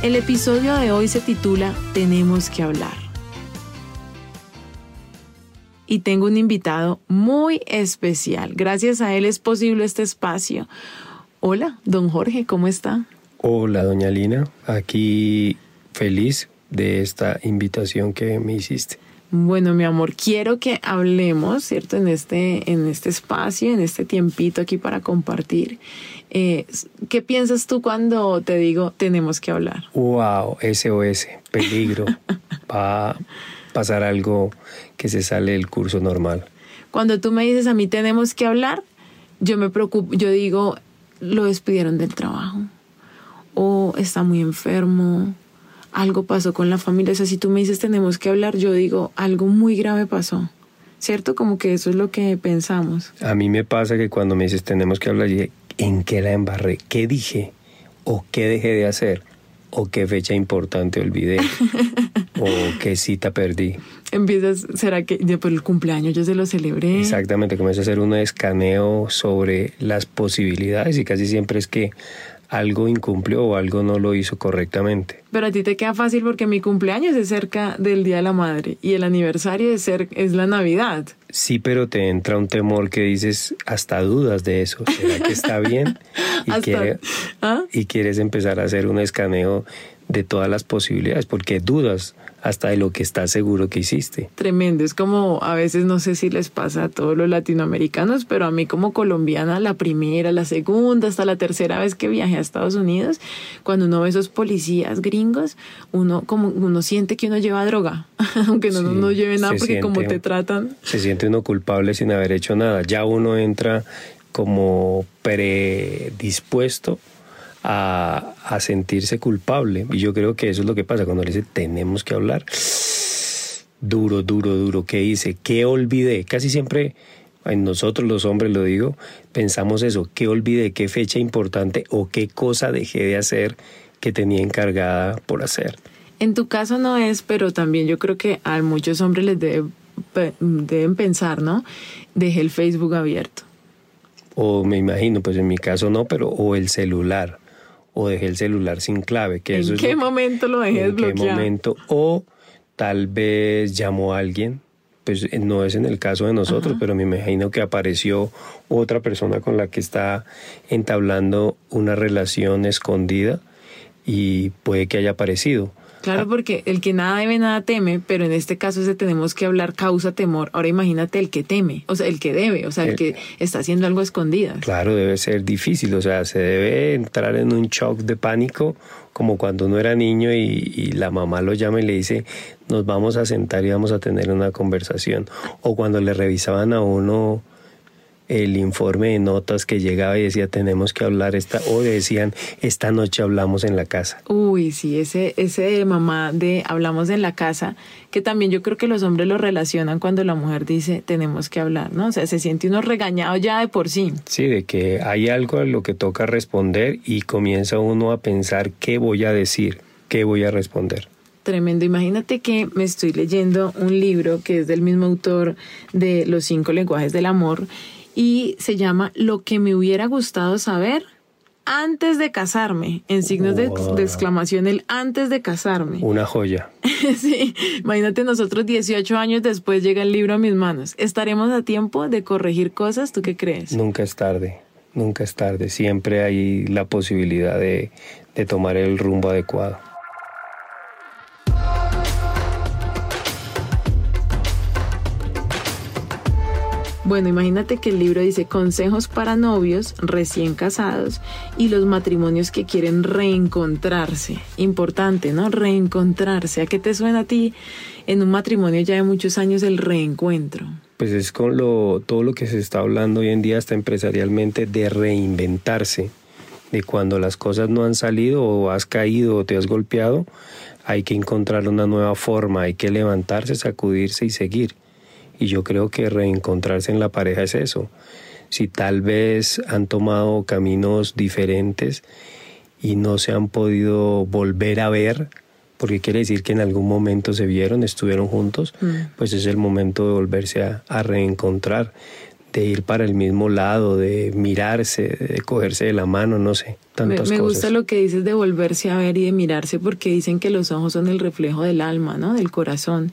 El episodio de hoy se titula Tenemos que hablar. Y tengo un invitado muy especial. Gracias a él es posible este espacio. Hola, don Jorge, ¿cómo está? Hola, doña Lina. Aquí feliz de esta invitación que me hiciste. Bueno, mi amor, quiero que hablemos, ¿cierto? En este, en este espacio, en este tiempito aquí para compartir. Eh, ¿Qué piensas tú cuando te digo tenemos que hablar? Wow, SOS, peligro. Va a pasar algo que se sale del curso normal. Cuando tú me dices a mí tenemos que hablar, yo me preocupo, yo digo, lo despidieron del trabajo o está muy enfermo algo pasó con la familia. O sea, si tú me dices tenemos que hablar, yo digo algo muy grave pasó. ¿Cierto? Como que eso es lo que pensamos. A mí me pasa que cuando me dices tenemos que hablar, ¿en qué la embarré? ¿Qué dije? ¿O qué dejé de hacer? ¿O qué fecha importante olvidé? ¿O qué cita perdí? Empiezas, ¿será que después el cumpleaños yo se lo celebré? Exactamente, comienza a hacer un escaneo sobre las posibilidades y casi siempre es que algo incumplió o algo no lo hizo correctamente. Pero a ti te queda fácil porque mi cumpleaños es cerca del Día de la Madre y el aniversario es, ser, es la Navidad. Sí, pero te entra un temor que dices hasta dudas de eso. ¿Será que está bien? Y, ¿Ah? y quieres empezar a hacer un escaneo de todas las posibilidades porque dudas hasta de lo que estás seguro que hiciste. Tremendo, es como a veces no sé si les pasa a todos los latinoamericanos, pero a mí como colombiana la primera, la segunda, hasta la tercera vez que viajé a Estados Unidos, cuando uno ve esos policías gringos, uno como uno siente que uno lleva droga, aunque no, no lleve nada porque como te tratan. Se siente uno culpable sin haber hecho nada, ya uno entra como predispuesto a, a, sentirse culpable. Y yo creo que eso es lo que pasa cuando le dice tenemos que hablar. Duro, duro, duro. ¿Qué hice? ¿Qué olvidé? Casi siempre, en nosotros los hombres lo digo, pensamos eso. ¿Qué olvidé? ¿Qué fecha importante o qué cosa dejé de hacer que tenía encargada por hacer? En tu caso no es, pero también yo creo que a muchos hombres les deben pensar, ¿no? Dejé el Facebook abierto. O me imagino, pues en mi caso no, pero o el celular o dejé el celular sin clave. Que ¿En qué momento lo dejé ¿En qué momento? O tal vez llamó a alguien, pues eh, no es en el caso de nosotros, pero me imagino que apareció otra persona con la que está entablando una relación escondida y puede que haya aparecido. Claro, porque el que nada debe, nada teme, pero en este caso ese tenemos que hablar causa temor. Ahora imagínate el que teme, o sea, el que debe, o sea, el, que está haciendo algo escondida. Claro, debe ser difícil, o sea, se debe entrar en un shock de pánico como cuando uno era niño y, y, la mamá lo llama y le dice, nos vamos a sentar y vamos a tener una conversación. O cuando le revisaban a uno el informe de notas que llegaba y decía tenemos que hablar esta o decían esta noche hablamos en la casa. Uy, sí, ese ese de mamá de hablamos en la casa, que también yo creo que los hombres lo relacionan cuando la mujer dice tenemos que hablar, ¿no? O sea, se siente uno regañado ya de por sí. Sí, de que hay algo a lo que toca responder y comienza uno a pensar qué voy a decir, qué voy a responder tremendo. Imagínate que me estoy leyendo un libro que es del mismo autor de Los cinco lenguajes del amor y se llama Lo que me hubiera gustado saber antes de casarme, en signos de, exclamación el antes de casarme. Una joya. sí, imagínate nosotros 18 años después llega el libro a mis manos. ¿Estaremos a tiempo de corregir cosas? ¿Tú qué crees? Nunca es tarde, nunca es tarde. Siempre hay la posibilidad de, de tomar el rumbo adecuado. Bueno, imagínate que el libro dice consejos para novios recién casados y los matrimonios que quieren reencontrarse. Importante, ¿no? Reencontrarse. ¿A qué te suena a ti en un matrimonio ya de muchos años el reencuentro? Pues es con lo, todo lo que se está hablando hoy en día hasta empresarialmente de reinventarse de cuando las cosas no han salido o has caído o te has golpeado, hay que encontrar una nueva forma, hay que levantarse, sacudirse y seguir. Y yo creo que reencontrarse en la pareja es eso. Si tal vez han tomado caminos diferentes y no se han podido volver a ver, porque quiere decir que en algún momento se vieron, estuvieron juntos, mm. pues es el momento de volverse a, a reencontrar de ir para el mismo lado, de mirarse, de cogerse de la mano, no sé, tantas me, me gusta lo que dices de volverse a ver y de mirarse porque dicen que los ojos son el reflejo del alma, ¿no? Del corazón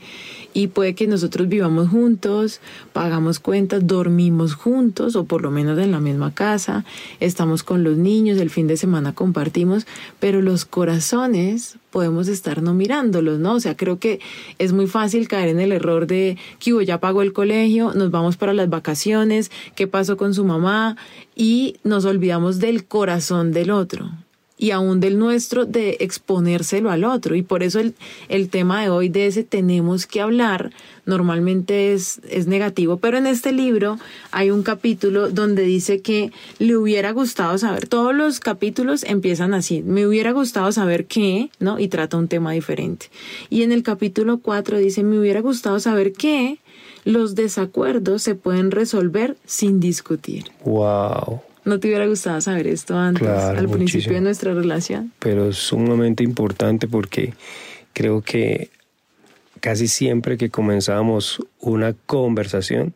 y puede que nosotros vivamos juntos, pagamos cuentas, dormimos juntos o por lo menos en la misma casa, estamos con los niños, el fin de semana compartimos, pero los corazones podemos estar no mirándolos, ¿no? O sea, creo que es muy fácil caer en el error de que ya pagó el colegio, nos vamos para las vacaciones, qué pasó con su mamá y nos olvidamos del corazón del otro y aún del nuestro de exponérselo al otro. Y por eso el, el, tema de hoy de ese tenemos que hablar normalmente es, es negativo, pero en este libro hay un capítulo donde dice que le hubiera gustado saber, todos los capítulos empiezan así, me hubiera gustado saber qué, ¿no? Y trata un tema diferente. Y en el capítulo 4 dice, me hubiera gustado saber qué, los desacuerdos se pueden resolver sin discutir. Wow. ¿No te hubiera gustado saber esto antes, al principio de nuestra relación? Pero es sumamente importante porque creo que casi siempre que comenzamos una conversación,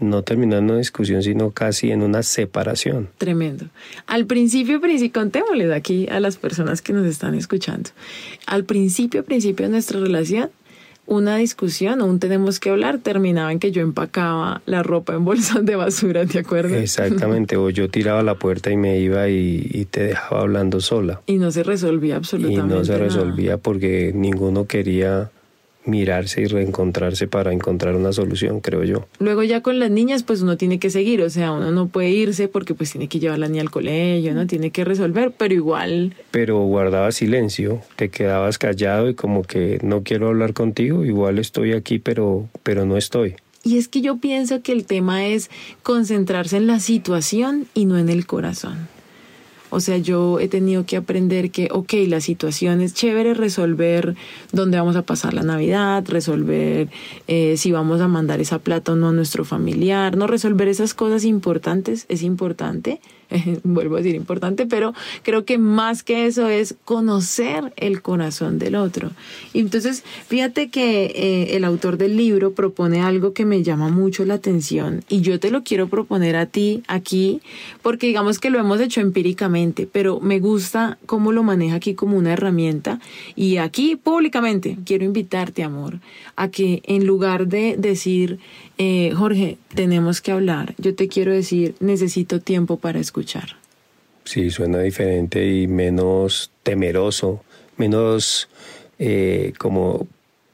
no terminando en una discusión, sino casi en una separación. Tremendo. Al principio, principio, contémosles aquí a las personas que nos están escuchando. Al principio, principio de nuestra relación, una discusión aún tenemos que hablar terminaba en que yo empacaba la ropa en bolsas de basura, ¿te acuerdas? Exactamente, o yo tiraba la puerta y me iba y, te dejaba hablando sola. Y no se resolvía absolutamente. Y no se resolvía porque ninguno quería mirarse y reencontrarse para encontrar una solución, creo yo. Luego ya con las niñas, pues uno tiene que seguir, o sea, uno no puede irse porque pues tiene que llevar la niña al colegio, ¿no? Tiene que resolver, pero igual... Pero guardaba silencio, te quedabas callado y como que no quiero hablar contigo, igual estoy aquí, pero, pero no estoy. Y es que yo pienso que el tema es concentrarse en la situación y no en el corazón. O sea, yo he tenido que aprender que, ok, la situación es chévere resolver dónde vamos a pasar la Navidad, resolver eh, si vamos a mandar esa plata o no a nuestro familiar, no resolver esas cosas importantes es importante, vuelvo a decir importante, pero creo que más que eso es conocer el corazón del otro. Entonces, fíjate que eh, el autor del libro propone algo que me llama mucho la atención y yo te lo quiero proponer a ti aquí, porque digamos que lo hemos hecho empíricamente, pero me gusta cómo lo maneja aquí como una herramienta y aquí públicamente quiero invitarte, amor, a que en lugar de decir, eh, Jorge, tenemos que hablar. Yo te quiero decir, necesito tiempo para escuchar. Sí, suena diferente y menos temeroso, menos eh, como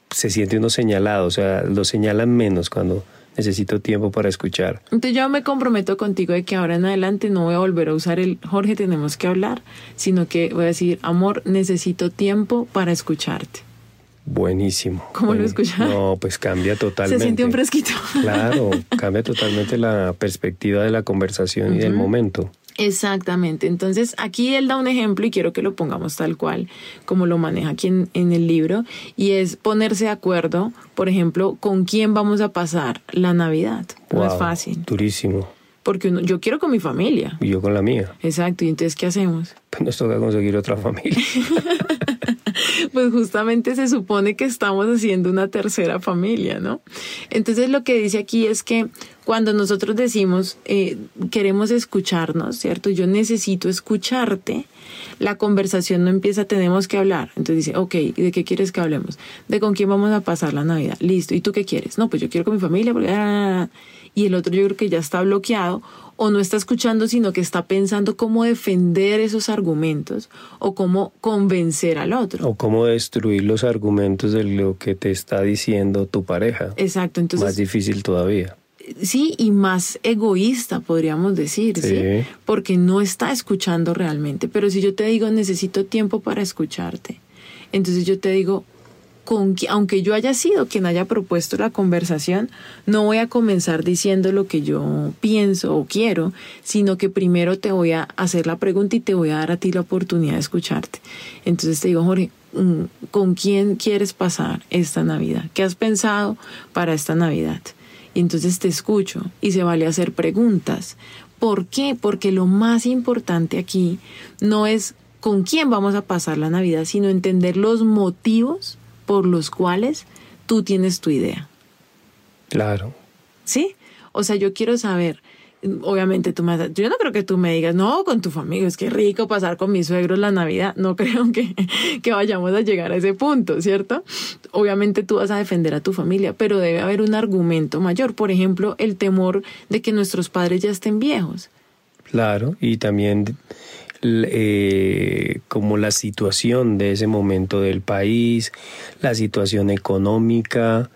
se siente uno señalado, o sea, lo señalan menos cuando necesito tiempo para escuchar. Entonces yo me comprometo contigo de que ahora en adelante no voy a volver a usar el Jorge, tenemos que hablar, sino que voy a decir, amor, necesito tiempo para escucharte. Buenísimo. ¿Cómo lo escuchas? No, pues cambia totalmente. Se siente un fresquito. Claro, cambia totalmente la perspectiva de la conversación y del momento. Exactamente. Entonces, aquí él da un ejemplo y quiero que lo pongamos tal cual, como lo maneja aquí en, el libro, y es ponerse de acuerdo, por ejemplo, con quién vamos a pasar la Navidad. no es fácil. Durísimo. Porque yo quiero con mi familia. Y yo con la mía. Exacto. ¿Y entonces qué hacemos? Pues nos toca conseguir otra familia. pues justamente se supone que estamos haciendo una tercera familia, ¿no? Entonces lo que dice aquí es que cuando nosotros decimos eh, queremos escucharnos, ¿cierto? Yo necesito escucharte, la conversación no empieza, tenemos que hablar. Entonces dice, ok, ¿y de qué quieres que hablemos? De con quién vamos a pasar la Navidad. Listo, ¿y tú qué quieres? No, pues yo quiero con mi familia, porque... Ah, y el otro yo creo que ya está bloqueado o no está escuchando, sino que está pensando cómo defender esos argumentos o cómo convencer al otro. O cómo destruir los argumentos de lo que te está diciendo tu pareja. Exacto, entonces... Más difícil todavía. Sí, y más egoísta, podríamos decir, ¿sí? Porque no está escuchando realmente. Pero si yo te digo, necesito tiempo para escucharte, entonces yo te digo, con, aunque yo haya sido quien haya propuesto la conversación, no voy a comenzar diciendo lo que yo pienso o quiero, sino que primero te voy a hacer la pregunta y te voy a dar a ti la oportunidad de escucharte. Entonces te digo, Jorge, mm, ¿con quién quieres pasar esta Navidad? ¿Qué has pensado para esta Navidad? Y entonces te escucho y se vale hacer preguntas. ¿Por qué? Porque lo más importante aquí no es con quién vamos a pasar la Navidad, sino entender los motivos por los cuales tú tienes tu idea. Claro. ¿Sí? O sea, yo quiero saber, obviamente tú me yo no creo que tú me digas, no, con tu familia, es que rico pasar con mis suegros la Navidad, no creo que, que vayamos a llegar a ese punto, ¿cierto? Obviamente tú vas a defender a tu familia, pero debe haber un argumento mayor, por ejemplo, el temor de que nuestros padres ya estén viejos. Claro, y también eh, como la situación de ese momento del país, la situación económica.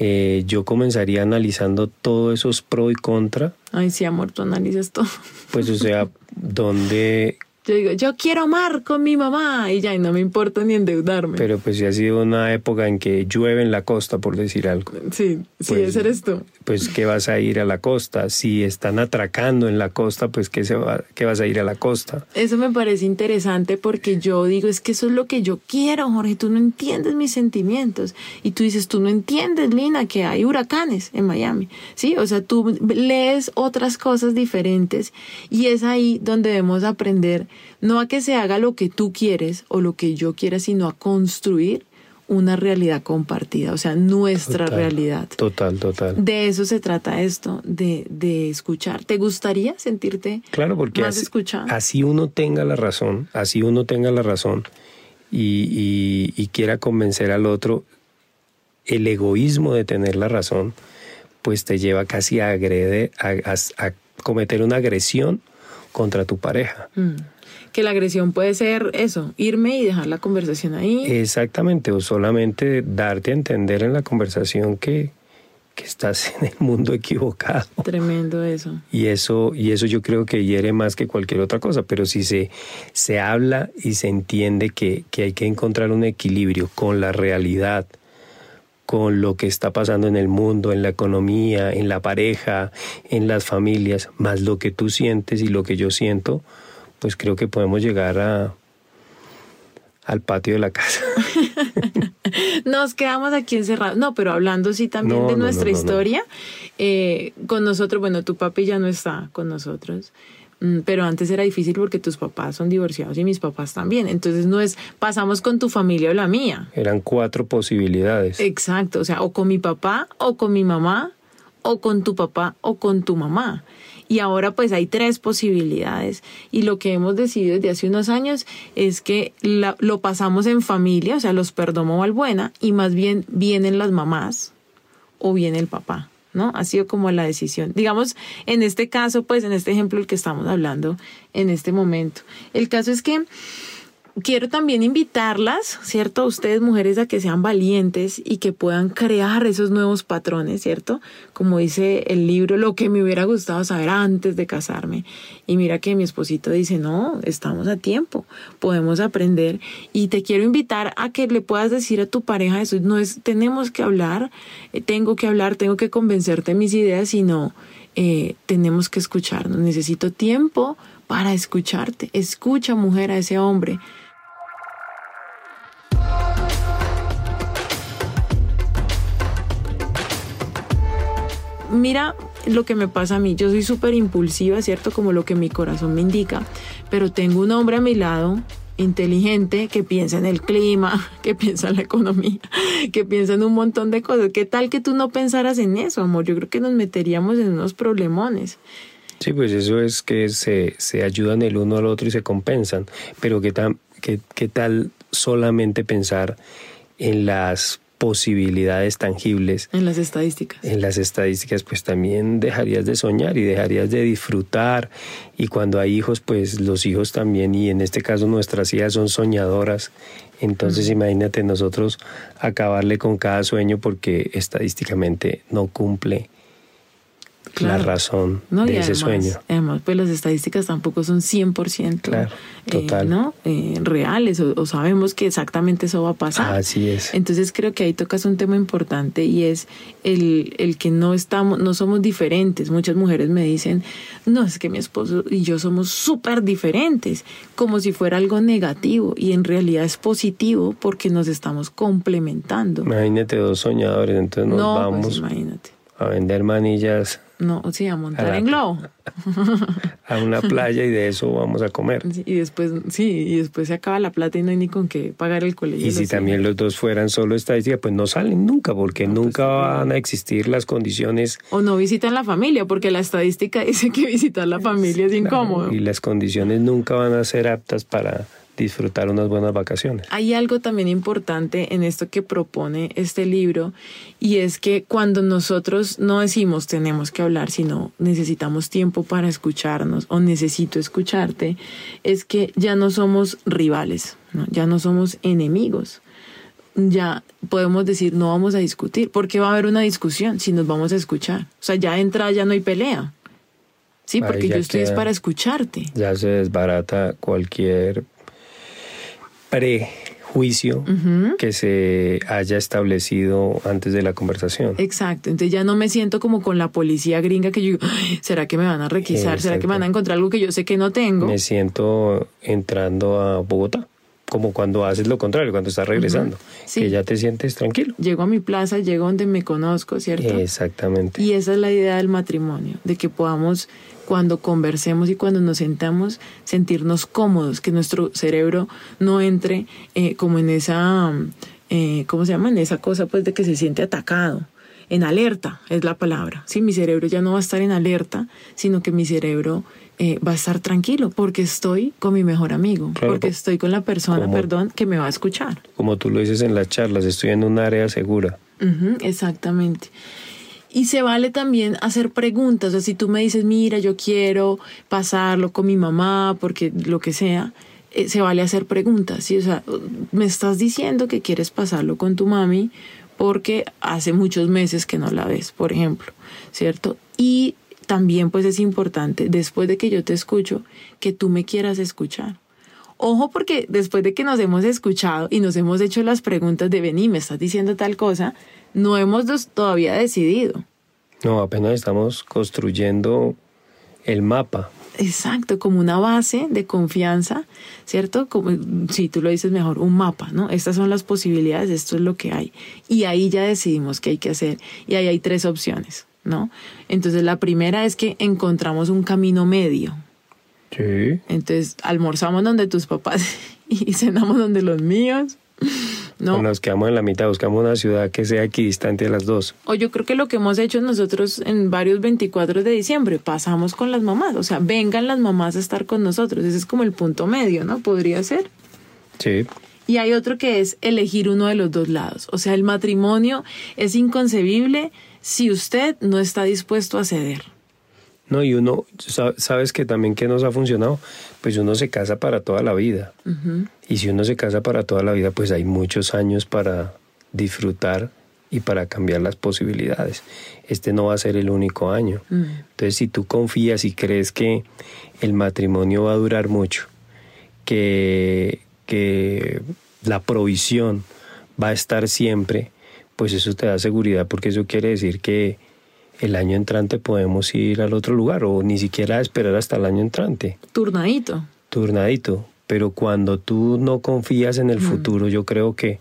Eh, yo comenzaría analizando todos esos pro y contra. Ay, sí, amor, tú analizas todo. Pues, o sea, donde yo digo, yo quiero amar con mi mamá y ya, y no me importa ni endeudarme. Pero pues si ha sido una época en que llueve en la costa, por decir algo. Sí, sí, pues, ese eres tú. Pues ¿qué vas a ir a la costa? Si están atracando en la costa, pues ¿qué, se va, qué vas a ir a la costa? Eso me parece interesante porque yo digo, es que eso es lo que yo quiero, Jorge, tú no entiendes mis sentimientos. Y tú dices, tú no entiendes, Lina, que hay huracanes en Miami. Sí, o sea, tú lees otras cosas diferentes y es ahí donde debemos aprender no a que se haga lo que tú quieres o lo que yo quiera, sino a construir una realidad compartida, o sea, nuestra realidad. Total, total. De eso se trata esto, de, de escuchar. ¿Te gustaría sentirte claro, porque más escuchado? Así uno tenga la razón, así uno tenga la razón y, y, quiera convencer al otro, el egoísmo de tener la razón, pues te lleva casi a, agrede, a, cometer una agresión contra tu pareja. Mm que la agresión puede ser eso, irme y dejar la conversación ahí. Exactamente, o solamente darte a entender en la conversación que, que estás en el mundo equivocado. Tremendo eso. Y eso, y eso yo creo que hiere más que cualquier otra cosa, pero si se, se habla y se entiende que, que hay que encontrar un equilibrio con la realidad, con lo que está pasando en el mundo, en la economía, en la pareja, en las familias, más lo que tú sientes y lo que yo siento, pues creo que podemos llegar a, al patio de la casa. Nos quedamos aquí encerrados. No, pero hablando sí también de nuestra historia, eh, con nosotros, bueno, tu papi ya no está con nosotros, mm, pero antes era difícil porque tus papás son divorciados y mis papás también. Entonces no es pasamos con tu familia o la mía. Eran cuatro posibilidades. Exacto, o sea, o con mi papá o con mi mamá o con tu papá o con tu mamá y ahora pues hay tres posibilidades y lo que hemos decidido desde hace unos años es que lo pasamos en familia, o sea, los perdomo buena y más bien vienen las mamás o viene el papá. ¿no? Ha sido como la decisión. Digamos, en este caso, pues en este ejemplo el que estamos hablando en este momento. El caso es que quiero también invitarlas, ¿cierto? A ustedes mujeres a que sean valientes y que puedan crear esos nuevos patrones, ¿cierto? Como dice el libro, lo que me hubiera gustado saber antes de casarme. Y mira que mi esposito dice, no, estamos a tiempo, podemos aprender. Y te quiero invitar a que le puedas decir a tu pareja eso, no es, tenemos que hablar, eh, tengo que hablar, tengo que convencerte de mis ideas, sino eh, tenemos que escucharnos. Necesito tiempo para escucharte. Escucha, mujer, a ese hombre mira lo que me pasa a mí. Yo soy súper impulsiva, ¿cierto? Como lo que mi corazón me indica. Pero tengo un hombre a mi lado inteligente que piensa en el clima, que piensa en la economía, que piensa en un montón de cosas. ¿Qué tal que tú no pensaras en eso, amor? Yo creo que nos meteríamos en unos problemones. Sí, pues eso es que se, se ayudan el uno al otro y se compensan. Pero ¿qué, qué, qué tal solamente pensar en las posibilidades tangibles. En las estadísticas. En las estadísticas, pues también dejarías de soñar y dejarías de disfrutar. Y cuando hay hijos, pues los hijos también, y en este caso nuestras hijas son soñadoras. Entonces imagínate nosotros acabarle con cada sueño porque estadísticamente no cumple la razón de ese sueño. Además, pues las estadísticas tampoco son 100% claro, eh. ¿no? Eh, reales o, sabemos que exactamente eso va a pasar. Así es. Entonces creo que ahí tocas un tema importante y es el, el que no estamos, no somos diferentes. Muchas mujeres me dicen, no, es que mi esposo y yo somos súper diferentes, como si fuera algo negativo y en realidad es positivo porque nos estamos complementando. Imagínate dos soñadores, entonces nos pues vamos a vender manillas no, sí, a montar en globo. A una playa y de eso vamos a comer. y después, sí, y después se acaba la plata y no hay ni con qué pagar el colegio. Y si también los dos fueran solo estadística, pues no salen nunca, porque pues nunca van a existir las condiciones. O no visitan la familia, porque la estadística dice que visitar la familia es incómodo. Y las condiciones nunca van a ser aptas para disfrutar unas buenas vacaciones. Hay algo también importante en esto que propone este libro y es que cuando nosotros no decimos tenemos que hablar, sino necesitamos tiempo para escucharnos o necesito escucharte, es que ya no somos rivales, ya no somos enemigos. Ya podemos decir no vamos a discutir, porque va a haber una discusión si nos vamos a escuchar. O sea, ya entra, ya no hay pelea. Sí, porque yo estoy es para escucharte. Ya se desbarata cualquier prejuicio que se haya establecido antes de la conversación. Exacto, entonces ya no me siento como con la policía gringa que yo ¿será que me van a requisar? ¿Será que me van a encontrar algo que yo sé que no tengo? Me siento entrando a Bogotá como cuando haces lo contrario, cuando estás regresando, que ya te sientes tranquilo. Llego a mi plaza, llego donde me conozco, ¿cierto? Exactamente. Y esa es la idea del matrimonio, de que podamos cuando conversemos y cuando nos sentamos, sentirnos cómodos, que nuestro cerebro no entre eh, como en esa, eh, ¿cómo se llama? En esa cosa pues de que se siente atacado. En alerta es la palabra. Sí, mi cerebro ya no va a estar en alerta, sino que mi cerebro eh, va a estar tranquilo porque estoy con mi mejor amigo, porque estoy con la persona, perdón, que me va a escuchar. Como tú lo dices en las charlas, estoy en un área segura. exactamente. Y se vale también hacer preguntas. O sea, si tú me dices, mira, yo quiero pasarlo con mi mamá, porque lo que sea, eh, se vale hacer preguntas. ¿sí? O sea, me estás diciendo que quieres pasarlo con tu mami porque hace muchos meses que no la ves, por ejemplo, ¿cierto? Y también pues es importante, después de que yo te escucho, que tú me quieras escuchar. Ojo porque después de que nos hemos escuchado y nos hemos hecho las preguntas de vení, me estás diciendo tal cosa, no hemos todavía decidido. No, apenas estamos construyendo el mapa. Exacto, como una base de confianza, ¿cierto? Como si tú lo dices mejor, un mapa, ¿no? Estas son las posibilidades, esto es lo que hay. Y ahí ya decidimos qué hay que hacer. Y ahí hay tres opciones, ¿no? Entonces la primera es que encontramos un camino medio. Sí. Entonces almorzamos donde tus papás y cenamos donde los míos. No. nos quedamos en la mitad, buscamos una ciudad que sea equidistante de las dos. O yo creo que lo que hemos hecho nosotros en varios 24 de diciembre, pasamos con las mamás, o sea, vengan las mamás a estar con nosotros, ese es como el punto medio, ¿no? Podría ser. Sí. Y hay otro que es elegir uno de los dos lados, o sea, el matrimonio es inconcebible si usted no está dispuesto a ceder. No, y uno, sabes que también que nos ha funcionado, pues uno se casa para toda la vida. Y si uno se casa para toda la vida, pues hay muchos años para disfrutar y para cambiar las posibilidades. Este no va a ser el único año. Mm. Entonces, si tú confías y crees que el matrimonio va a durar mucho, que, que la provisión va a estar siempre, pues eso te da seguridad porque eso quiere decir que el año entrante podemos ir al otro lugar o ni siquiera esperar hasta el año entrante. Turnadito. Turnadito. Pero cuando tú no confías en el mm. futuro, yo creo que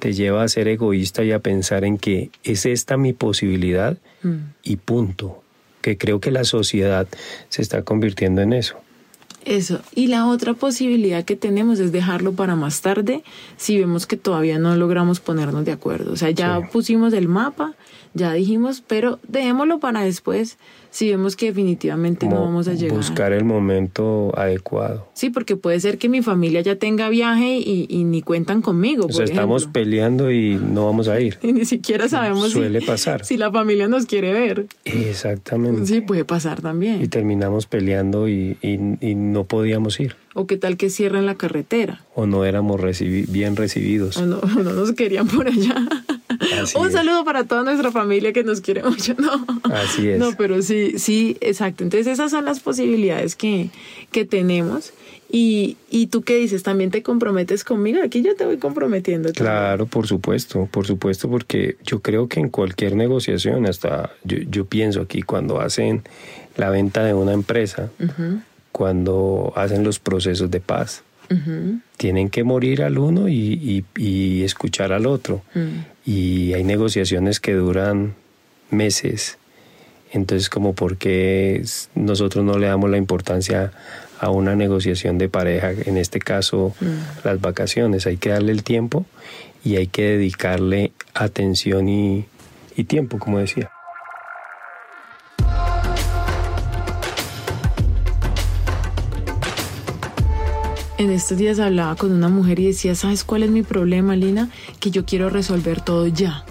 te lleva a ser egoísta y a pensar en que es esta mi posibilidad mm. y punto. Que creo que la sociedad se está convirtiendo en eso. Eso. Y la otra posibilidad que tenemos es dejarlo para más tarde si vemos que todavía no logramos ponernos de acuerdo. O sea, ya pusimos el mapa, ya dijimos, pero dejémoslo para después si vemos que definitivamente no vamos a llegar. Buscar el momento adecuado. Sí, porque puede ser que mi familia ya tenga viaje y, ni cuentan conmigo. O sea, estamos peleando y no vamos a ir. Y ni siquiera sabemos Suele pasar. si la familia nos quiere ver. Exactamente. Sí, puede pasar también. Y terminamos peleando y, no podíamos ir. O qué tal que cierren la carretera. O no éramos bien recibidos. O no, no nos querían por allá. Un saludo para toda nuestra familia que nos quiere mucho. No. Así es. No, pero sí, sí, exacto. Entonces esas son las posibilidades que, que tenemos. Y, y tú qué dices, también te comprometes conmigo. Aquí yo te voy comprometiendo. Claro, por supuesto, por supuesto, porque yo creo que en cualquier negociación, hasta yo, yo pienso aquí cuando hacen la venta de una empresa, cuando hacen los procesos de paz, tienen que morir al uno y, y, escuchar al otro. Mm. Y hay negociaciones que duran meses. Entonces, como porque nosotros no le damos la importancia a una negociación de pareja, en este caso mm. las vacaciones, hay que darle el tiempo y hay que dedicarle atención y, y tiempo, como decía. En estos días hablaba con una mujer y decía, ¿sabes cuál es mi problema, Lina? Que yo quiero resolver todo ya.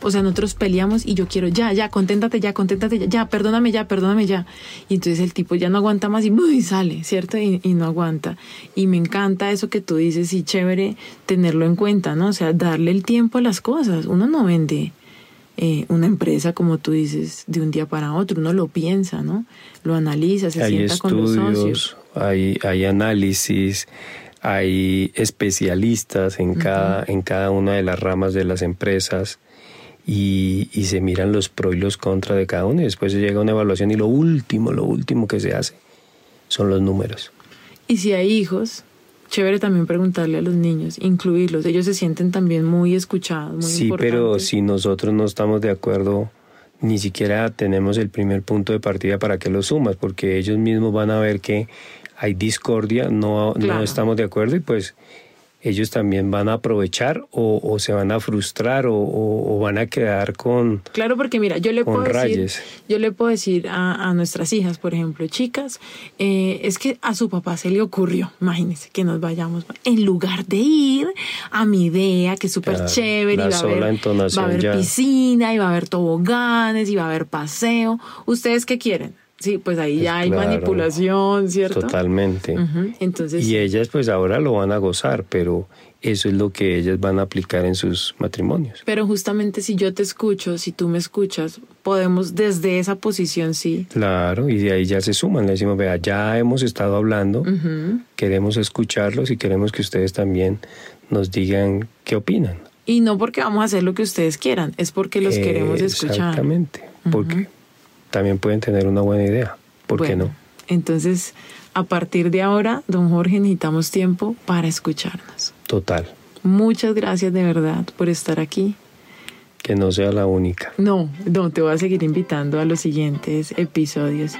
O sea, nosotros peleamos y yo quiero ya, ya, conténtate ya, conténtate ya, ya, perdóname ya, perdóname ya. Y entonces el tipo ya no aguanta más y sale, ¿cierto? Y, no aguanta. Y me encanta eso que tú dices y chévere tenerlo en cuenta, ¿no? O sea, darle el tiempo a las cosas. Uno no vende eh, una empresa, como tú dices, de un día para otro. Uno lo piensa, ¿no? Lo analiza, se sienta con los socios hay, hay análisis, hay especialistas en, cada, en cada una de las ramas de las empresas y, y, se miran los pros y los contras de cada uno y después se llega a una evaluación y lo último, lo último que se hace son los números. Y si hay hijos, chévere también preguntarle a los niños, incluirlos, ellos se sienten también muy escuchados. Muy sí, pero si nosotros no estamos de acuerdo ni siquiera tenemos el primer punto de partida para que lo sumas, porque ellos mismos van a ver que hay discordia, no, no estamos de acuerdo y pues ellos también van a aprovechar o, se van a frustrar o, van a quedar con claro porque mira yo le puedo decir yo le puedo decir a, nuestras hijas por ejemplo chicas eh, es que a su papá se le ocurrió imagínense que nos vayamos en lugar de ir a mi idea que es súper chévere y va a haber, va a haber piscina y va a haber toboganes y va a haber paseo. Ustedes qué quieren Sí, pues ahí pues ya hay manipulación, ¿cierto? Totalmente. Entonces, y ellas pues ahora lo van a gozar, pero eso es lo que ellas van a aplicar en sus matrimonios. Pero justamente si yo te escucho, si tú me escuchas, podemos desde esa posición, sí. Claro, y de ahí ya se suman, le decimos, vea, ya hemos estado hablando, queremos escucharlos y queremos que ustedes también nos digan qué opinan. Y no porque vamos a hacer lo que ustedes quieran, es porque los queremos escuchar. Exactamente, porque también pueden tener una buena idea. ¿Por qué no? Entonces, a partir de ahora, don Jorge, necesitamos tiempo para escucharnos. Total. Muchas gracias de verdad por estar aquí. Que no sea la única. No, no, te voy a seguir invitando a los siguientes episodios.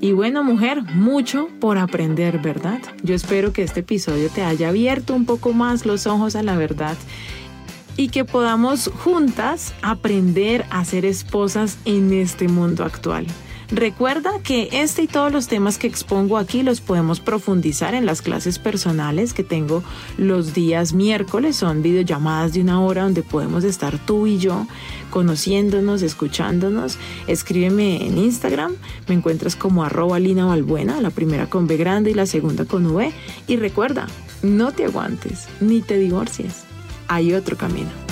Y bueno, mujer, mucho por aprender, ¿verdad? Yo espero que este episodio te haya abierto un poco más los ojos a la verdad y que podamos juntas aprender a ser esposas en este mundo actual. Recuerda que este y todos los temas que expongo aquí los podemos profundizar en las clases personales que tengo los días miércoles. Son videollamadas de una hora donde podemos estar tú y yo conociéndonos, escuchándonos. Escríbeme en Instagram. Me encuentras como arroba Lina Balbuena, la primera con B grande y la segunda con V. Y recuerda, no te aguantes ni te divorcies hay otro camino.